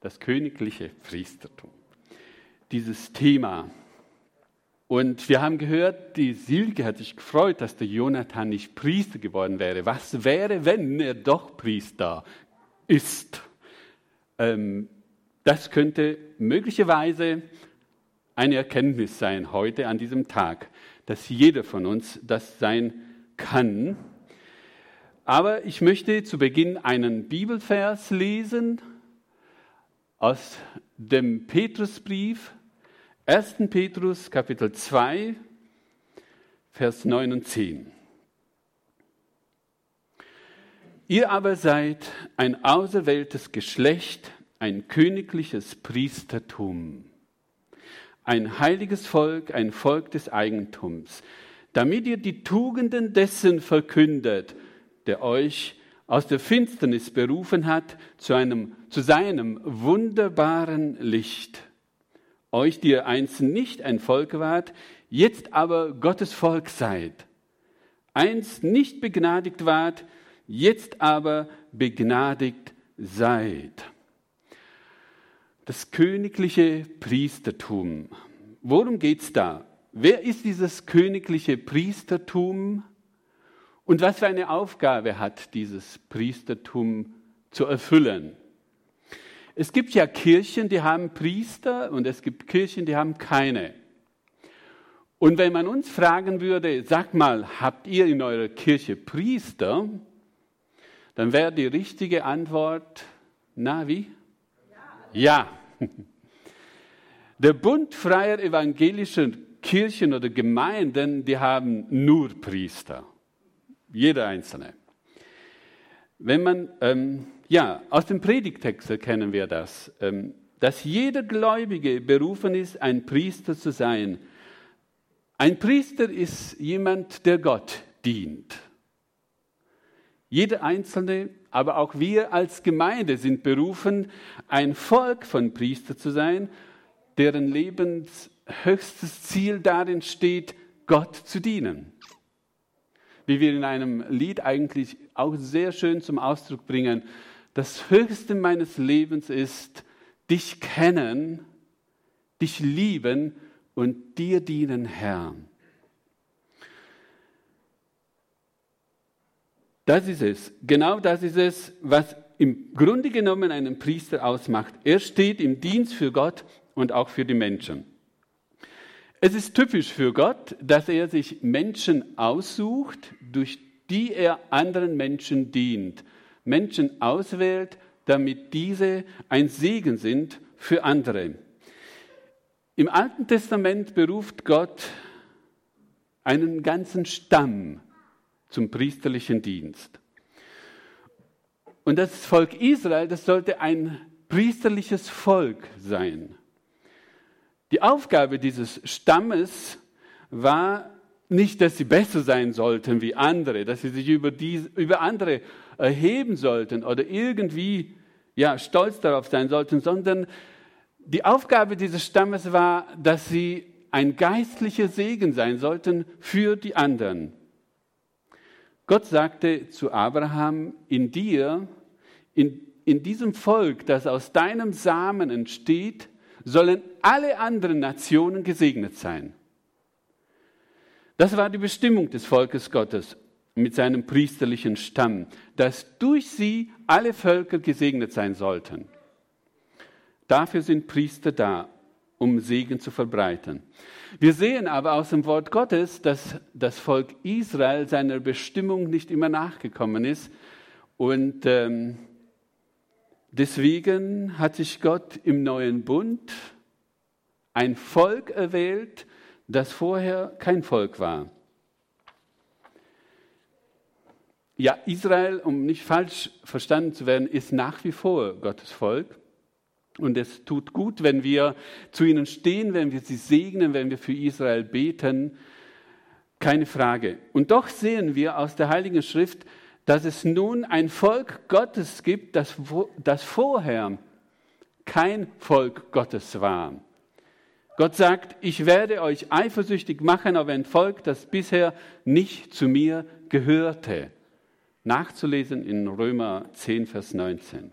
das königliche Priestertum. Dieses Thema. Und wir haben gehört, die Silke hat sich gefreut, dass der Jonathan nicht Priester geworden wäre. Was wäre, wenn er doch Priester ist? Ähm, das könnte möglicherweise eine Erkenntnis sein heute an diesem Tag, dass jeder von uns das sein kann. Aber ich möchte zu Beginn einen Bibelvers lesen aus dem Petrusbrief, 1. Petrus Kapitel 2, Vers 9 und 10. Ihr aber seid ein auserwähltes Geschlecht, ein königliches Priestertum, ein heiliges Volk, ein Volk des Eigentums, damit ihr die Tugenden dessen verkündet, der euch aus der Finsternis berufen hat zu, einem, zu seinem wunderbaren Licht. Euch, die ihr einst nicht ein Volk wart, jetzt aber Gottes Volk seid. Einst nicht begnadigt wart, jetzt aber begnadigt seid. Das königliche Priestertum. Worum geht's da? Wer ist dieses königliche Priestertum? Und was für eine Aufgabe hat dieses Priestertum zu erfüllen? Es gibt ja Kirchen, die haben Priester und es gibt Kirchen, die haben keine. Und wenn man uns fragen würde, sag mal, habt ihr in eurer Kirche Priester? Dann wäre die richtige Antwort, na wie? Ja. ja. Der Bund freier evangelischer Kirchen oder Gemeinden, die haben nur Priester. Jeder einzelne. Wenn man, ähm, ja, aus dem Predigtext erkennen wir das, ähm, dass jeder Gläubige berufen ist, ein Priester zu sein. Ein Priester ist jemand, der Gott dient. Jeder Einzelne, aber auch wir als Gemeinde sind berufen, ein Volk von Priester zu sein, deren Lebens höchstes Ziel darin steht, Gott zu dienen wie wir in einem Lied eigentlich auch sehr schön zum Ausdruck bringen, das Höchste meines Lebens ist, dich kennen, dich lieben und dir dienen, Herr. Das ist es, genau das ist es, was im Grunde genommen einen Priester ausmacht. Er steht im Dienst für Gott und auch für die Menschen. Es ist typisch für Gott, dass er sich Menschen aussucht, durch die er anderen Menschen dient. Menschen auswählt, damit diese ein Segen sind für andere. Im Alten Testament beruft Gott einen ganzen Stamm zum priesterlichen Dienst. Und das Volk Israel, das sollte ein priesterliches Volk sein. Die Aufgabe dieses Stammes war nicht, dass sie besser sein sollten wie andere, dass sie sich über, die, über andere erheben sollten oder irgendwie ja, stolz darauf sein sollten, sondern die Aufgabe dieses Stammes war, dass sie ein geistlicher Segen sein sollten für die anderen. Gott sagte zu Abraham, in dir, in, in diesem Volk, das aus deinem Samen entsteht, sollen alle anderen Nationen gesegnet sein. Das war die Bestimmung des Volkes Gottes mit seinem priesterlichen Stamm, dass durch sie alle Völker gesegnet sein sollten. Dafür sind Priester da, um Segen zu verbreiten. Wir sehen aber aus dem Wort Gottes, dass das Volk Israel seiner Bestimmung nicht immer nachgekommen ist und ähm, Deswegen hat sich Gott im neuen Bund ein Volk erwählt, das vorher kein Volk war. Ja, Israel, um nicht falsch verstanden zu werden, ist nach wie vor Gottes Volk. Und es tut gut, wenn wir zu ihnen stehen, wenn wir sie segnen, wenn wir für Israel beten. Keine Frage. Und doch sehen wir aus der Heiligen Schrift, dass es nun ein Volk Gottes gibt, das, das vorher kein Volk Gottes war. Gott sagt, ich werde euch eifersüchtig machen auf ein Volk, das bisher nicht zu mir gehörte. Nachzulesen in Römer 10, Vers 19.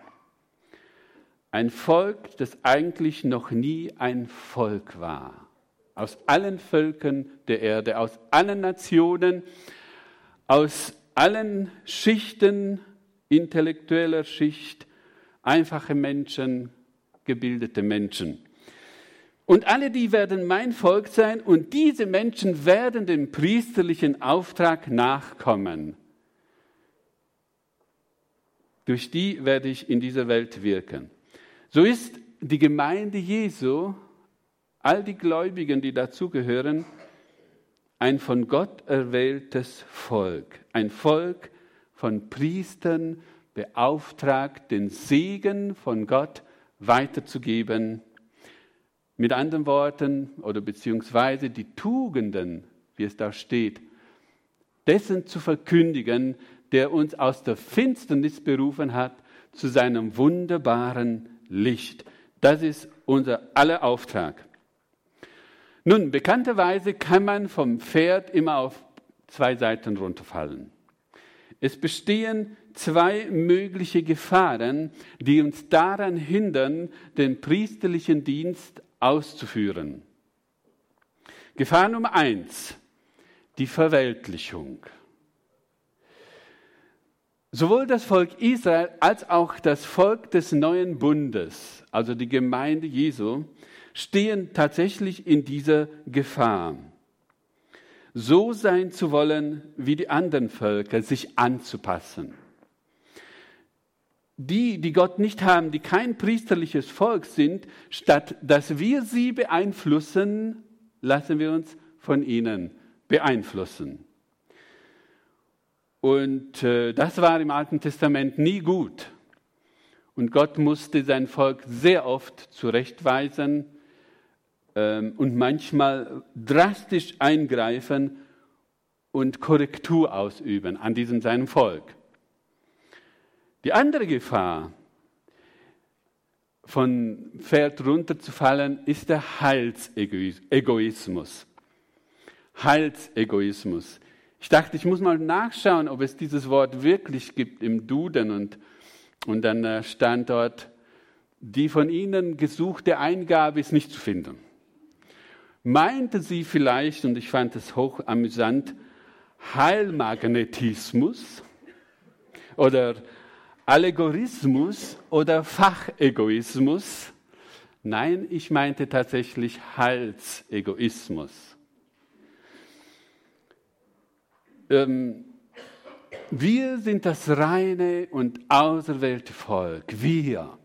Ein Volk, das eigentlich noch nie ein Volk war. Aus allen Völkern der Erde, aus allen Nationen, aus allen Schichten, intellektueller Schicht, einfache Menschen, gebildete Menschen. Und alle die werden mein Volk sein und diese Menschen werden dem priesterlichen Auftrag nachkommen. Durch die werde ich in dieser Welt wirken. So ist die Gemeinde Jesu, all die Gläubigen, die dazugehören, ein von Gott erwähltes Volk. Ein Volk von Priestern beauftragt, den Segen von Gott weiterzugeben mit anderen Worten oder beziehungsweise die Tugenden, wie es da steht, dessen zu verkündigen, der uns aus der Finsternis berufen hat zu seinem wunderbaren Licht. Das ist unser aller Auftrag. Nun, bekannterweise kann man vom Pferd immer auf zwei Seiten runterfallen. Es bestehen zwei mögliche Gefahren, die uns daran hindern, den priesterlichen Dienst auszuführen. Gefahr Nummer eins, die Verweltlichung. Sowohl das Volk Israel als auch das Volk des neuen Bundes, also die Gemeinde Jesu, stehen tatsächlich in dieser Gefahr. So sein zu wollen wie die anderen Völker, sich anzupassen die, die Gott nicht haben, die kein priesterliches Volk sind, statt dass wir sie beeinflussen, lassen wir uns von ihnen beeinflussen. Und äh, das war im Alten Testament nie gut. Und Gott musste sein Volk sehr oft zurechtweisen ähm, und manchmal drastisch eingreifen und Korrektur ausüben an diesem seinem Volk. Die andere Gefahr, von Pferd runterzufallen, ist der Heilsegoismus. Heilsegoismus. Ich dachte, ich muss mal nachschauen, ob es dieses Wort wirklich gibt im Duden und, und dann stand dort, die von Ihnen gesuchte Eingabe ist nicht zu finden. Meinte sie vielleicht, und ich fand es hoch amüsant, Heilmagnetismus oder Allegorismus oder Fachegoismus. Nein, ich meinte tatsächlich Halsegoismus. Ähm, wir sind das reine und auserwählte Volk. Wir.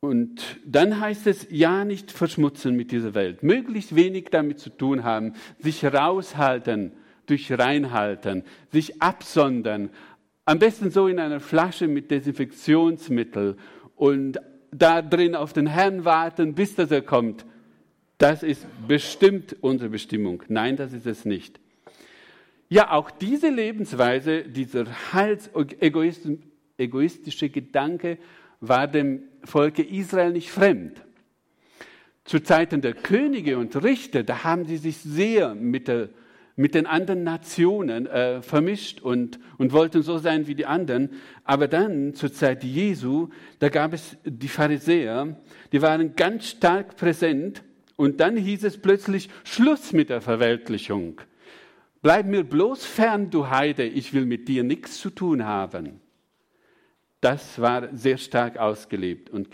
Und dann heißt es, ja, nicht verschmutzen mit dieser Welt, möglichst wenig damit zu tun haben, sich raushalten durch Reinhalten, sich absondern, am besten so in einer Flasche mit Desinfektionsmittel und da drin auf den Herrn warten, bis dass er kommt. Das ist bestimmt unsere Bestimmung. Nein, das ist es nicht. Ja, auch diese Lebensweise, dieser heilsegoistische Gedanke war dem Volke Israel nicht fremd. Zu Zeiten der Könige und Richter, da haben sie sich sehr mit der mit den anderen Nationen äh, vermischt und, und wollten so sein wie die anderen. Aber dann, zur Zeit Jesu, da gab es die Pharisäer, die waren ganz stark präsent. Und dann hieß es plötzlich, Schluss mit der Verweltlichung. Bleib mir bloß fern, du Heide, ich will mit dir nichts zu tun haben. Das war sehr stark ausgelebt und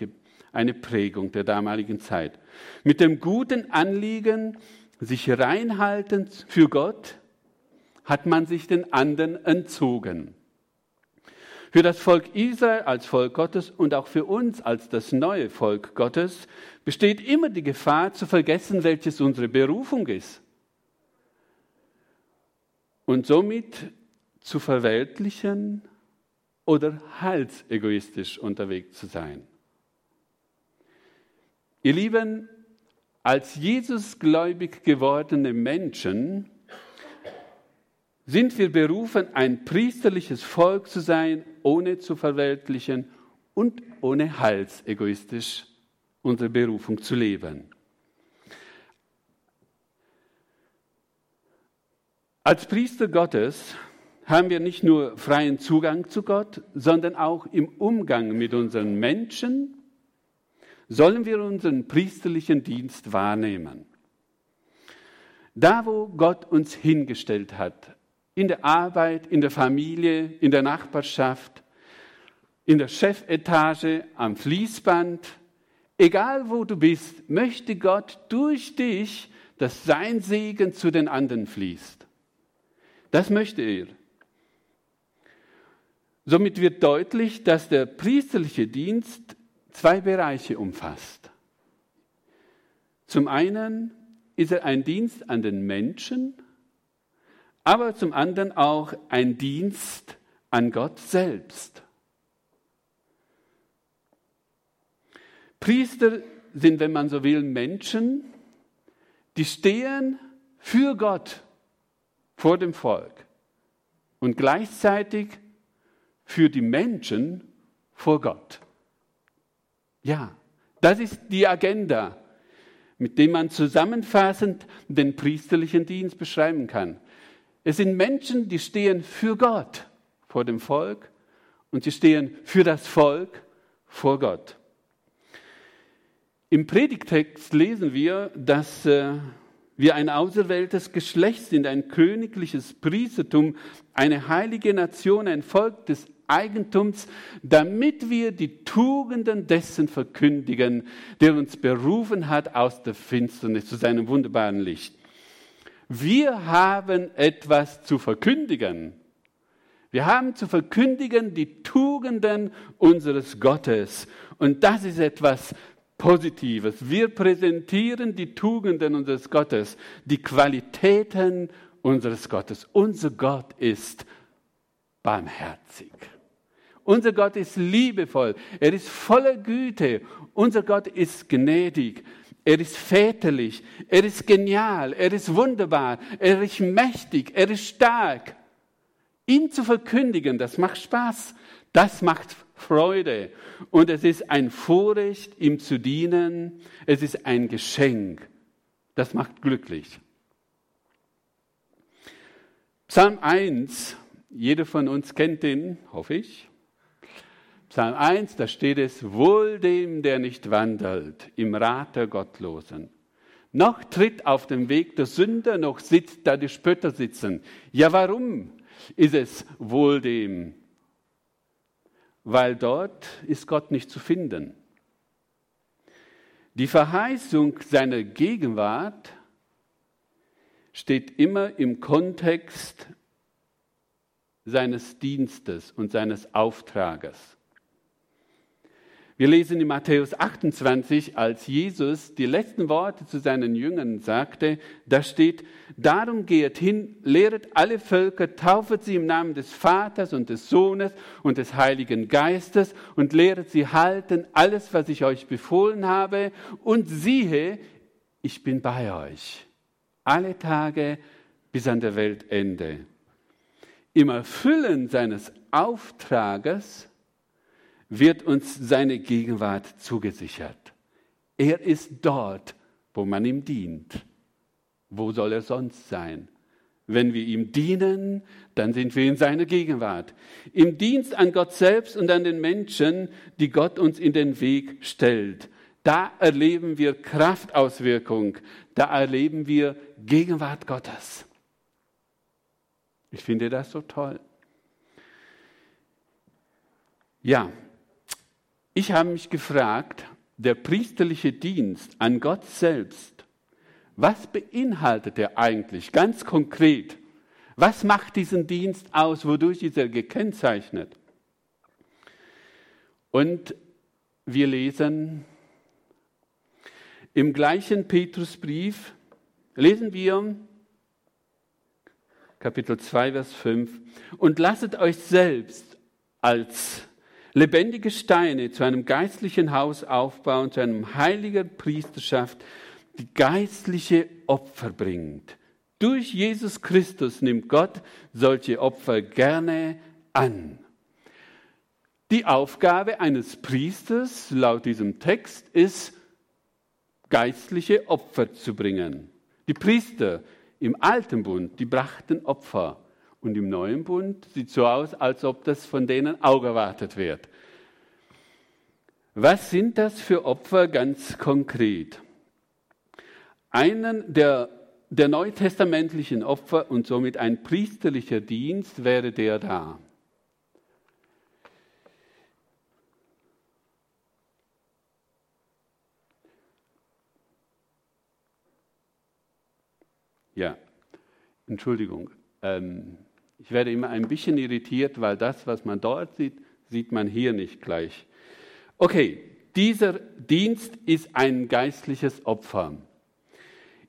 eine Prägung der damaligen Zeit. Mit dem guten Anliegen, sich reinhalten für Gott, hat man sich den anderen entzogen. Für das Volk Israel als Volk Gottes und auch für uns als das neue Volk Gottes besteht immer die Gefahr zu vergessen, welches unsere Berufung ist. Und somit zu verweltlichen oder halsegoistisch unterwegs zu sein. Ihr Lieben, als Jesusgläubig gewordene Menschen sind wir berufen, ein priesterliches Volk zu sein, ohne zu verweltlichen und ohne halsegoistisch unsere Berufung zu leben. Als Priester Gottes haben wir nicht nur freien Zugang zu Gott, sondern auch im Umgang mit unseren Menschen sollen wir unseren priesterlichen Dienst wahrnehmen. Da, wo Gott uns hingestellt hat, in der Arbeit, in der Familie, in der Nachbarschaft, in der Chefetage, am Fließband, egal wo du bist, möchte Gott durch dich, dass sein Segen zu den anderen fließt. Das möchte er. Somit wird deutlich, dass der priesterliche Dienst zwei Bereiche umfasst. Zum einen ist er ein Dienst an den Menschen, aber zum anderen auch ein Dienst an Gott selbst. Priester sind, wenn man so will, Menschen, die stehen für Gott vor dem Volk und gleichzeitig für die Menschen vor Gott. Ja, das ist die Agenda, mit dem man zusammenfassend den priesterlichen Dienst beschreiben kann. Es sind Menschen, die stehen für Gott vor dem Volk und sie stehen für das Volk vor Gott. Im Predigtext lesen wir, dass äh, wir ein auserwähltes Geschlecht sind, ein königliches Priestertum, eine heilige Nation, ein Volk des Eigentums, damit wir die Tugenden dessen verkündigen, der uns berufen hat aus der Finsternis zu seinem wunderbaren Licht. Wir haben etwas zu verkündigen. Wir haben zu verkündigen die Tugenden unseres Gottes. Und das ist etwas Positives. Wir präsentieren die Tugenden unseres Gottes, die Qualitäten unseres Gottes. Unser Gott ist barmherzig. Unser Gott ist liebevoll. Er ist voller Güte. Unser Gott ist gnädig. Er ist väterlich. Er ist genial. Er ist wunderbar. Er ist mächtig. Er ist stark. Ihn zu verkündigen, das macht Spaß. Das macht Freude. Und es ist ein Vorrecht, ihm zu dienen. Es ist ein Geschenk. Das macht glücklich. Psalm 1, jeder von uns kennt den, hoffe ich. Psalm 1, da steht es, wohl dem, der nicht wandelt im Rat der Gottlosen, noch tritt auf dem Weg der Sünder, noch sitzt da die Spötter sitzen. Ja, warum ist es wohl dem? Weil dort ist Gott nicht zu finden. Die Verheißung seiner Gegenwart steht immer im Kontext seines Dienstes und seines Auftrages. Wir lesen in Matthäus 28, als Jesus die letzten Worte zu seinen Jüngern sagte, da steht, darum geht hin, lehret alle Völker, taufet sie im Namen des Vaters und des Sohnes und des Heiligen Geistes und lehret sie halten alles, was ich euch befohlen habe. Und siehe, ich bin bei euch alle Tage bis an der Weltende. Im Erfüllen seines Auftrages wird uns seine Gegenwart zugesichert. Er ist dort, wo man ihm dient. Wo soll er sonst sein? Wenn wir ihm dienen, dann sind wir in seiner Gegenwart. Im Dienst an Gott selbst und an den Menschen, die Gott uns in den Weg stellt. Da erleben wir Kraftauswirkung. Da erleben wir Gegenwart Gottes. Ich finde das so toll. Ja, ich habe mich gefragt, der priesterliche Dienst an Gott selbst, was beinhaltet er eigentlich ganz konkret? Was macht diesen Dienst aus? Wodurch ist er gekennzeichnet? Und wir lesen im gleichen Petrusbrief, lesen wir Kapitel 2, Vers 5, und lasset euch selbst als lebendige Steine zu einem geistlichen Haus aufbauen, zu einem heiligen Priesterschaft, die geistliche Opfer bringt. Durch Jesus Christus nimmt Gott solche Opfer gerne an. Die Aufgabe eines Priesters laut diesem Text ist, geistliche Opfer zu bringen. Die Priester im Alten Bund, die brachten Opfer. Und im neuen Bund sieht so aus, als ob das von denen auch erwartet wird. Was sind das für Opfer ganz konkret? Einen der, der neutestamentlichen Opfer und somit ein priesterlicher Dienst wäre der da. Ja, Entschuldigung. Ähm, ich werde immer ein bisschen irritiert, weil das, was man dort sieht, sieht man hier nicht gleich. Okay, dieser Dienst ist ein geistliches Opfer.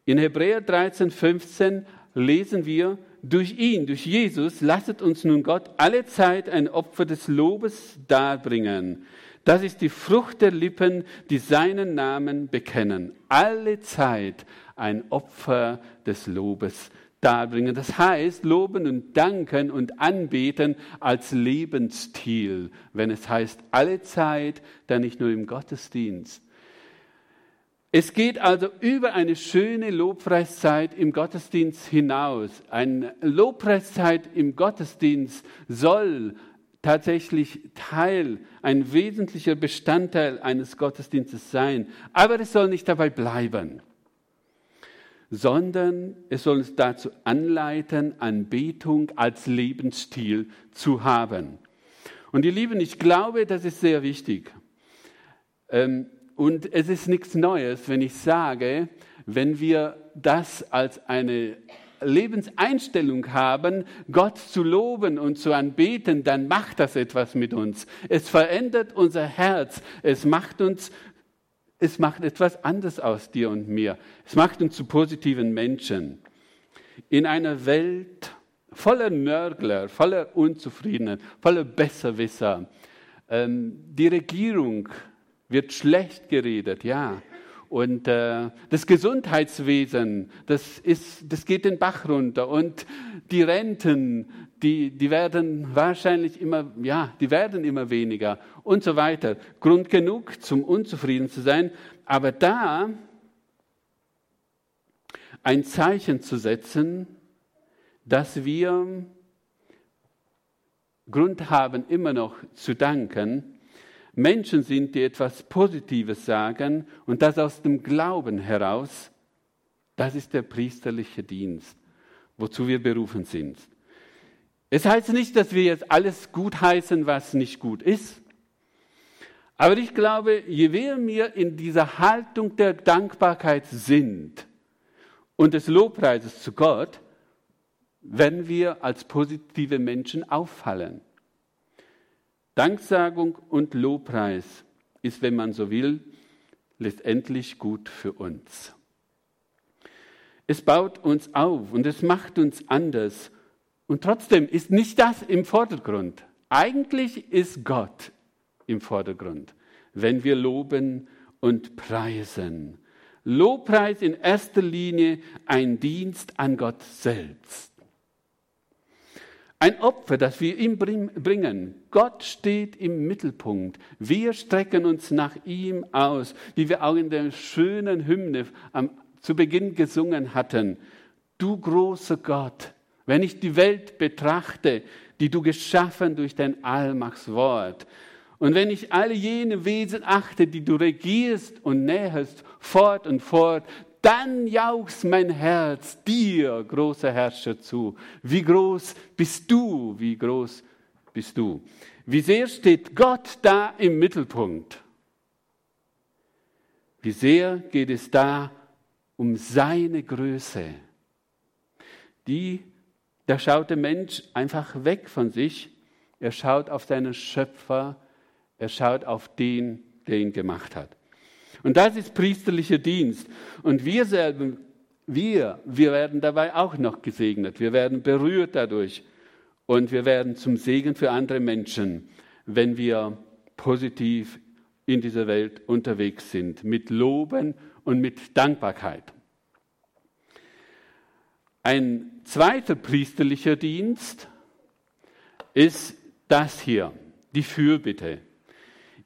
In Hebräer 13, 15 lesen wir, durch ihn, durch Jesus, lasset uns nun Gott alle Zeit ein Opfer des Lobes darbringen. Das ist die Frucht der Lippen, die seinen Namen bekennen. Alle Zeit ein Opfer des Lobes darbringen. Das heißt, loben und danken und anbeten als Lebensstil, wenn es heißt, alle Zeit, dann nicht nur im Gottesdienst. Es geht also über eine schöne Lobpreiszeit im Gottesdienst hinaus. Eine Lobpreiszeit im Gottesdienst soll tatsächlich Teil, ein wesentlicher Bestandteil eines Gottesdienstes sein. Aber es soll nicht dabei bleiben sondern es soll uns dazu anleiten, Anbetung als Lebensstil zu haben. Und ihr Lieben, ich glaube, das ist sehr wichtig. Ähm, und es ist nichts Neues, wenn ich sage, wenn wir das als eine Lebenseinstellung haben, Gott zu loben und zu anbeten, dann macht das etwas mit uns. Es verändert unser Herz. Es macht uns es macht etwas anderes aus dir und mir. Es macht uns zu positiven Menschen. In einer Welt voller Nörgler, voller Unzufriedenen, voller Besserwisser. Ähm, die Regierung wird schlecht geredet, ja. Und äh, das Gesundheitswesen, das, ist, das geht den Bach runter. Und die Renten, die, die werden wahrscheinlich immer, ja, die werden immer weniger und so weiter. Grund genug, zum unzufrieden zu sein. Aber da ein Zeichen zu setzen, dass wir Grund haben, immer noch zu danken, Menschen sind, die etwas Positives sagen und das aus dem Glauben heraus, das ist der priesterliche Dienst, wozu wir berufen sind. Es heißt nicht, dass wir jetzt alles gut heißen, was nicht gut ist. Aber ich glaube, je mehr wir in dieser Haltung der Dankbarkeit sind und des Lobpreises zu Gott, werden wir als positive Menschen auffallen. Danksagung und Lobpreis ist, wenn man so will, letztendlich gut für uns. Es baut uns auf und es macht uns anders. Und trotzdem ist nicht das im Vordergrund. Eigentlich ist Gott im Vordergrund, wenn wir loben und preisen. Lobpreis in erster Linie ein Dienst an Gott selbst. Ein Opfer, das wir ihm bringen. Gott steht im Mittelpunkt. Wir strecken uns nach ihm aus, wie wir auch in der schönen Hymne am, zu Beginn gesungen hatten. Du großer Gott, wenn ich die Welt betrachte, die du geschaffen durch dein Allmachtswort, und wenn ich alle jene Wesen achte, die du regierst und näherst, fort und fort, dann jauchzt mein Herz dir, großer Herrscher, zu. Wie groß bist du, wie groß bist du. Wie sehr steht Gott da im Mittelpunkt. Wie sehr geht es da um seine Größe. Die, da schaut der Mensch einfach weg von sich. Er schaut auf seinen Schöpfer. Er schaut auf den, der ihn gemacht hat. Und das ist priesterlicher Dienst. Und wir selber, wir, wir werden dabei auch noch gesegnet. Wir werden berührt dadurch. Und wir werden zum Segen für andere Menschen, wenn wir positiv in dieser Welt unterwegs sind, mit Loben und mit Dankbarkeit. Ein zweiter priesterlicher Dienst ist das hier, die Fürbitte.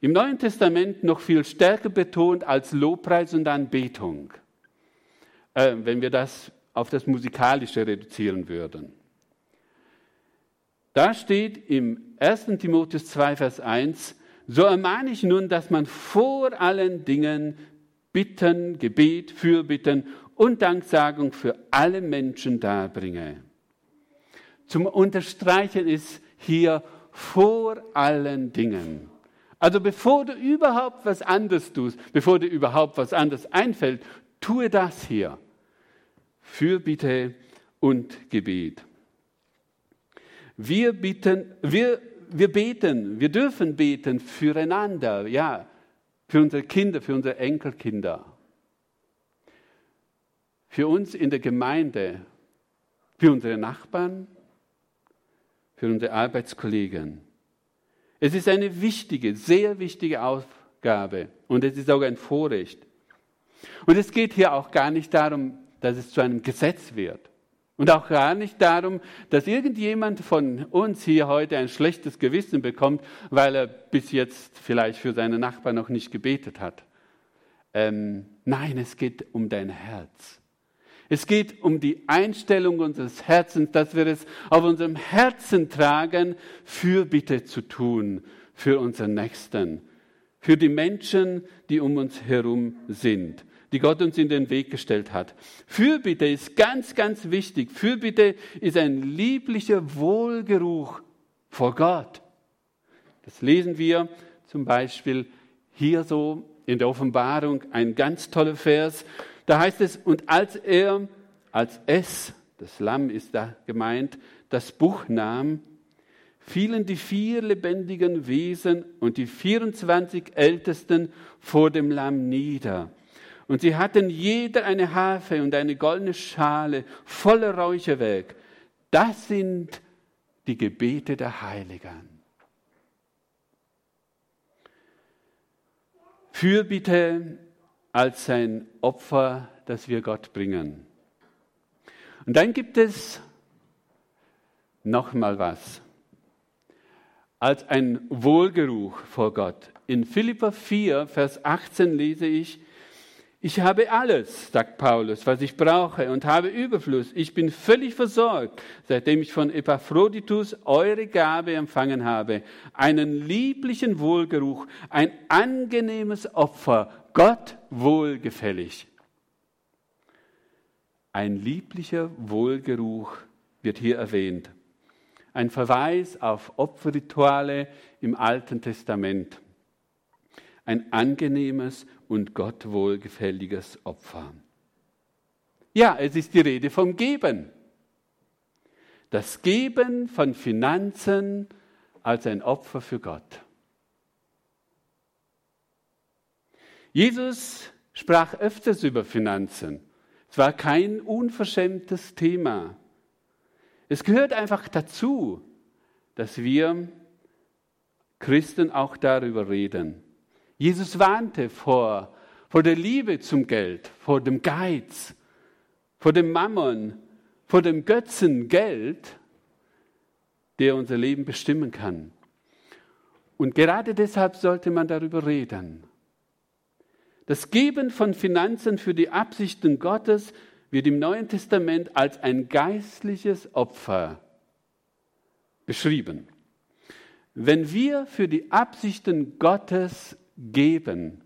Im Neuen Testament noch viel stärker betont als Lobpreis und Anbetung, äh, wenn wir das auf das Musikalische reduzieren würden. Da steht im 1. Timotheus 2, Vers 1, so ermahne ich nun, dass man vor allen Dingen Bitten, Gebet, Fürbitten und Danksagung für alle Menschen darbringe. Zum Unterstreichen ist hier vor allen Dingen. Also bevor du überhaupt was anderes tust, bevor dir überhaupt was anderes einfällt, tue das hier. Fürbitte und Gebet. Wir, bitten, wir, wir beten, wir dürfen beten füreinander, ja, für unsere Kinder, für unsere Enkelkinder, für uns in der Gemeinde, für unsere Nachbarn, für unsere Arbeitskollegen. Es ist eine wichtige, sehr wichtige Aufgabe und es ist auch ein Vorrecht. Und es geht hier auch gar nicht darum, dass es zu einem Gesetz wird. Und auch gar nicht darum, dass irgendjemand von uns hier heute ein schlechtes Gewissen bekommt, weil er bis jetzt vielleicht für seine Nachbarn noch nicht gebetet hat. Ähm, nein, es geht um dein Herz. Es geht um die Einstellung unseres Herzens, dass wir es auf unserem Herzen tragen, Fürbitte zu tun für unseren Nächsten, für die Menschen, die um uns herum sind, die Gott uns in den Weg gestellt hat. Fürbitte ist ganz, ganz wichtig. Fürbitte ist ein lieblicher Wohlgeruch vor Gott. Das lesen wir zum Beispiel hier so in der Offenbarung, ein ganz toller Vers. Da heißt es, und als er, als es, das Lamm ist da gemeint, das Buch nahm, fielen die vier lebendigen Wesen und die 24 Ältesten vor dem Lamm nieder. Und sie hatten jeder eine Harfe und eine goldene Schale voller Räucherwerk. Das sind die Gebete der Heiligen. Fürbitte als ein Opfer, das wir Gott bringen. Und dann gibt es noch mal was. Als ein Wohlgeruch vor Gott. In Philippa 4, Vers 18 lese ich, ich habe alles, sagt Paulus, was ich brauche und habe Überfluss. Ich bin völlig versorgt, seitdem ich von Epaphroditus eure Gabe empfangen habe. Einen lieblichen Wohlgeruch, ein angenehmes Opfer, Gott wohlgefällig. Ein lieblicher Wohlgeruch wird hier erwähnt. Ein Verweis auf Opferrituale im Alten Testament. Ein angenehmes und Gott wohlgefälliges Opfer. Ja, es ist die Rede vom Geben. Das Geben von Finanzen als ein Opfer für Gott. Jesus sprach öfters über Finanzen. Es war kein unverschämtes Thema. Es gehört einfach dazu, dass wir Christen auch darüber reden. Jesus warnte vor, vor der Liebe zum Geld, vor dem Geiz, vor dem Mammon, vor dem Götzen Geld, der unser Leben bestimmen kann. Und gerade deshalb sollte man darüber reden. Das Geben von Finanzen für die Absichten Gottes wird im Neuen Testament als ein geistliches Opfer beschrieben. Wenn wir für die Absichten Gottes geben,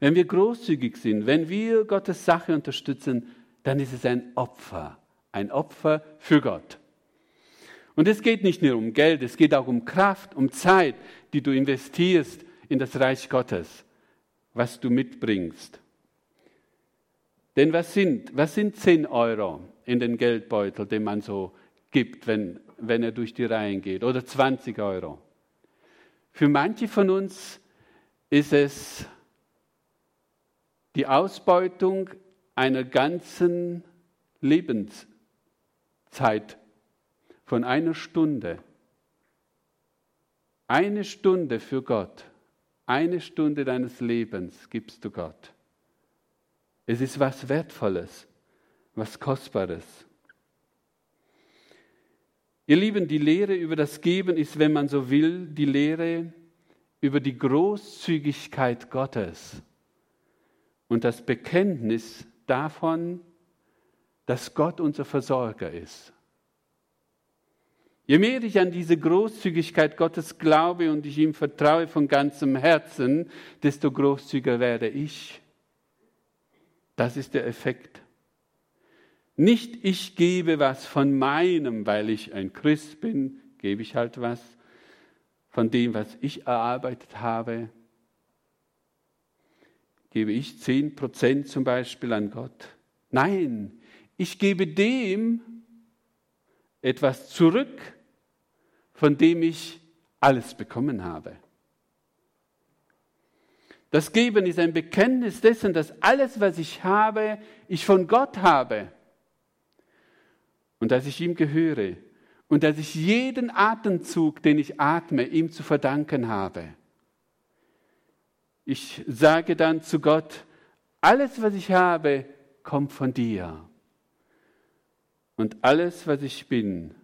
wenn wir großzügig sind, wenn wir Gottes Sache unterstützen, dann ist es ein Opfer, ein Opfer für Gott. Und es geht nicht nur um Geld, es geht auch um Kraft, um Zeit, die du investierst in das Reich Gottes was du mitbringst. Denn was sind, was sind 10 Euro in den Geldbeutel, den man so gibt, wenn, wenn er durch die Reihen geht? Oder 20 Euro? Für manche von uns ist es die Ausbeutung einer ganzen Lebenszeit von einer Stunde. Eine Stunde für Gott eine Stunde deines Lebens gibst du Gott. Es ist was Wertvolles, was Kostbares. Ihr Lieben, die Lehre über das Geben ist, wenn man so will, die Lehre über die Großzügigkeit Gottes und das Bekenntnis davon, dass Gott unser Versorger ist. Je mehr ich an diese Großzügigkeit Gottes glaube und ich ihm vertraue von ganzem Herzen, desto großzügiger werde ich. Das ist der Effekt. Nicht ich gebe was von meinem, weil ich ein Christ bin, gebe ich halt was von dem, was ich erarbeitet habe. Gebe ich zehn Prozent zum Beispiel an Gott. Nein, ich gebe dem etwas zurück, von dem ich alles bekommen habe. Das Geben ist ein Bekenntnis dessen, dass alles, was ich habe, ich von Gott habe und dass ich ihm gehöre und dass ich jeden Atemzug, den ich atme, ihm zu verdanken habe. Ich sage dann zu Gott, alles, was ich habe, kommt von dir. Und alles, was ich bin,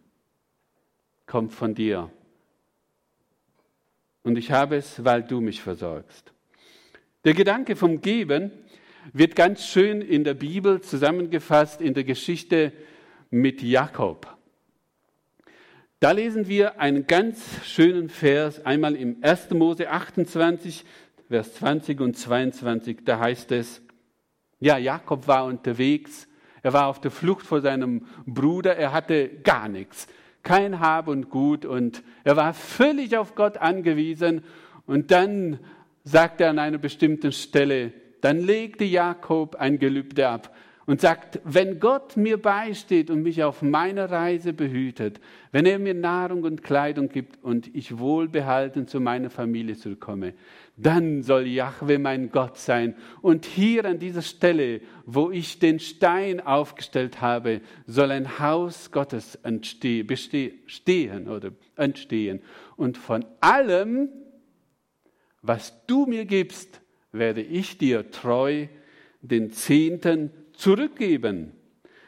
kommt von dir. Und ich habe es, weil du mich versorgst. Der Gedanke vom Geben wird ganz schön in der Bibel zusammengefasst in der Geschichte mit Jakob. Da lesen wir einen ganz schönen Vers, einmal im 1. Mose 28, Vers 20 und 22, da heißt es, ja, Jakob war unterwegs, er war auf der Flucht vor seinem Bruder, er hatte gar nichts, kein Hab und Gut und er war völlig auf Gott angewiesen. Und dann sagt er an einer bestimmten Stelle, dann legte Jakob ein Gelübde ab und sagt, wenn Gott mir beisteht und mich auf meiner Reise behütet, wenn er mir Nahrung und Kleidung gibt und ich wohlbehalten zu meiner Familie zurückkomme, dann soll Jahwe mein Gott sein. Und hier an dieser Stelle, wo ich den Stein aufgestellt habe, soll ein Haus Gottes entstehen, bestehen oder entstehen. Und von allem, was du mir gibst, werde ich dir treu den Zehnten zurückgeben.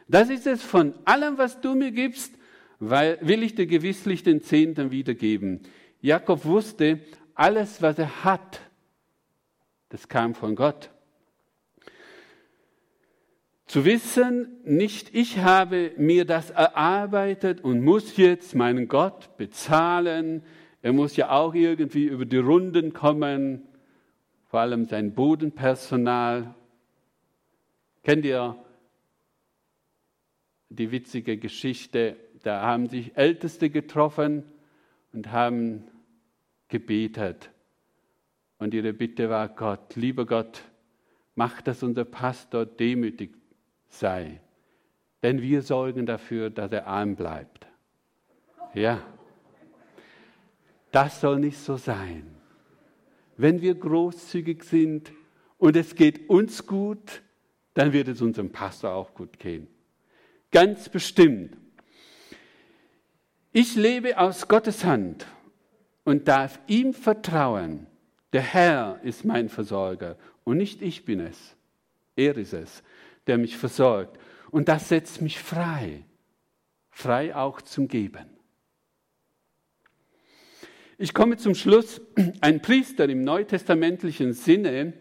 Das ist es von allem, was du mir gibst, weil, will ich dir gewisslich den Zehnten wiedergeben. Jakob wusste, alles, was er hat, das kam von Gott. Zu wissen, nicht ich habe mir das erarbeitet und muss jetzt meinen Gott bezahlen, er muss ja auch irgendwie über die Runden kommen, vor allem sein Bodenpersonal. Kennt ihr die witzige Geschichte? Da haben sich Älteste getroffen und haben gebetet. Und ihre Bitte war Gott, lieber Gott, mach, dass unser Pastor demütig sei. Denn wir sorgen dafür, dass er arm bleibt. Ja. Das soll nicht so sein. Wenn wir großzügig sind und es geht uns gut, dann wird es unserem Pastor auch gut gehen. Ganz bestimmt. Ich lebe aus Gottes Hand und darf ihm vertrauen. Der Herr ist mein Versorger und nicht ich bin es. Er ist es, der mich versorgt. Und das setzt mich frei. Frei auch zum Geben. Ich komme zum Schluss. Ein Priester im neutestamentlichen Sinne,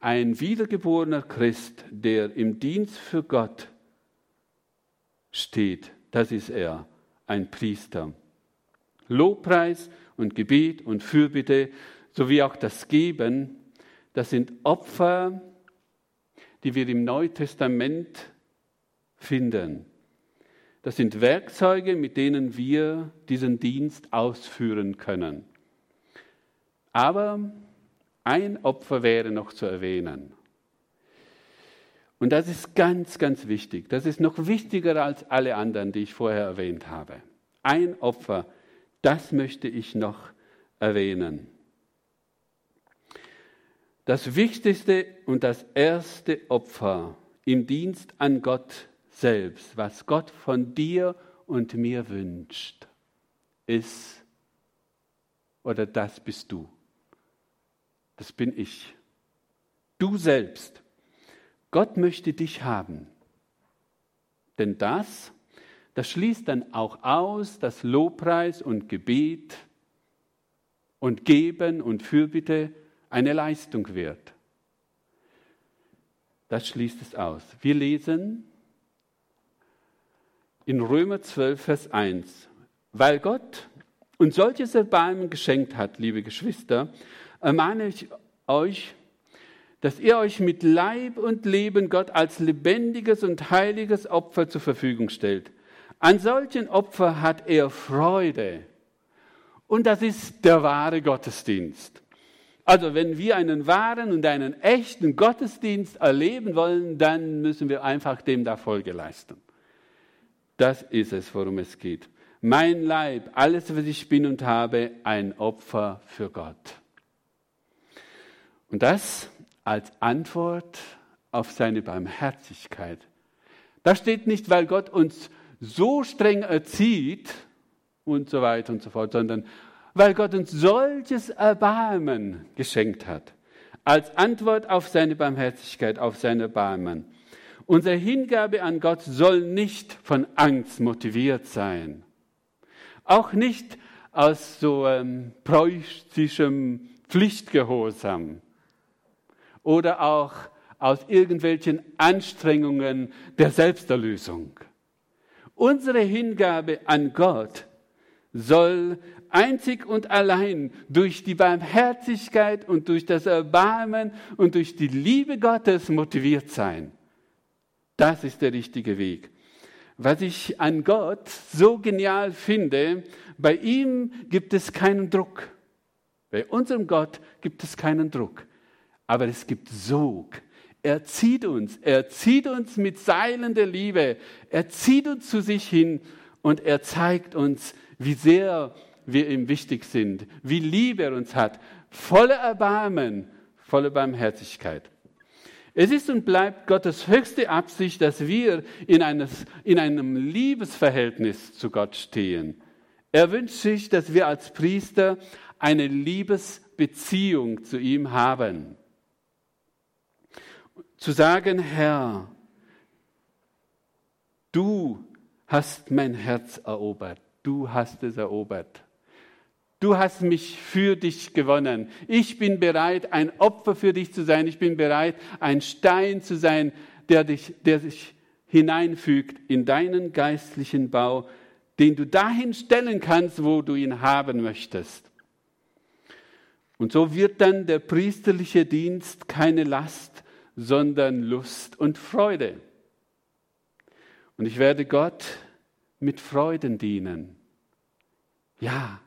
ein wiedergeborener Christ, der im Dienst für Gott steht, das ist er, ein Priester. Lobpreis und Gebet und Fürbitte sowie auch das Geben, das sind Opfer, die wir im Neutestament finden. Das sind Werkzeuge, mit denen wir diesen Dienst ausführen können. Aber ein Opfer wäre noch zu erwähnen. Und das ist ganz, ganz wichtig. Das ist noch wichtiger als alle anderen, die ich vorher erwähnt habe. Ein Opfer, das möchte ich noch erwähnen. Das wichtigste und das erste Opfer im Dienst an Gott selbst, was Gott von dir und mir wünscht, ist, oder das bist du. Das bin ich. Du selbst. Gott möchte dich haben. Denn das, das schließt dann auch aus, dass Lobpreis und Gebet und Geben und Fürbitte eine Leistung wird. Das schließt es aus. Wir lesen in Römer 12, Vers 1. weil Gott uns solches Erbarmen geschenkt hat, liebe Geschwister, ermahne ich euch, dass ihr euch mit Leib und Leben Gott als lebendiges und heiliges Opfer zur Verfügung stellt. An solchen Opfer hat er Freude. Und das ist der wahre Gottesdienst. Also wenn wir einen wahren und einen echten Gottesdienst erleben wollen, dann müssen wir einfach dem da Folge leisten. Das ist es, worum es geht. Mein Leib, alles, was ich bin und habe, ein Opfer für Gott. Und das als Antwort auf seine Barmherzigkeit. Das steht nicht, weil Gott uns so streng erzieht und so weiter und so fort, sondern weil Gott uns solches Erbarmen geschenkt hat, als Antwort auf seine Barmherzigkeit, auf sein Erbarmen. Unsere Hingabe an Gott soll nicht von Angst motiviert sein, auch nicht aus so ähm, preußischem Pflichtgehorsam oder auch aus irgendwelchen Anstrengungen der Selbsterlösung. Unsere Hingabe an Gott soll einzig und allein durch die Barmherzigkeit und durch das Erbarmen und durch die Liebe Gottes motiviert sein. Das ist der richtige Weg. Was ich an Gott so genial finde, bei ihm gibt es keinen Druck. Bei unserem Gott gibt es keinen Druck. Aber es gibt Sog. Er zieht uns, er zieht uns mit Seilen der Liebe, er zieht uns zu sich hin und er zeigt uns, wie sehr wir ihm wichtig sind, wie lieb er uns hat, voller Erbarmen, voller Barmherzigkeit. Es ist und bleibt Gottes höchste Absicht, dass wir in, eines, in einem Liebesverhältnis zu Gott stehen. Er wünscht sich, dass wir als Priester eine Liebesbeziehung zu ihm haben. Zu sagen, Herr, du hast mein Herz erobert. Du hast es erobert. Du hast mich für dich gewonnen. Ich bin bereit, ein Opfer für dich zu sein. Ich bin bereit, ein Stein zu sein, der, dich, der sich hineinfügt in deinen geistlichen Bau, den du dahin stellen kannst, wo du ihn haben möchtest. Und so wird dann der priesterliche Dienst keine Last, sondern Lust und Freude. Und ich werde Gott mit Freuden dienen. Ja,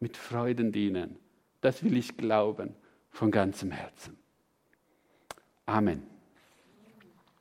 mit Freuden dienen. Das will ich glauben von ganzem Herzen. Amen.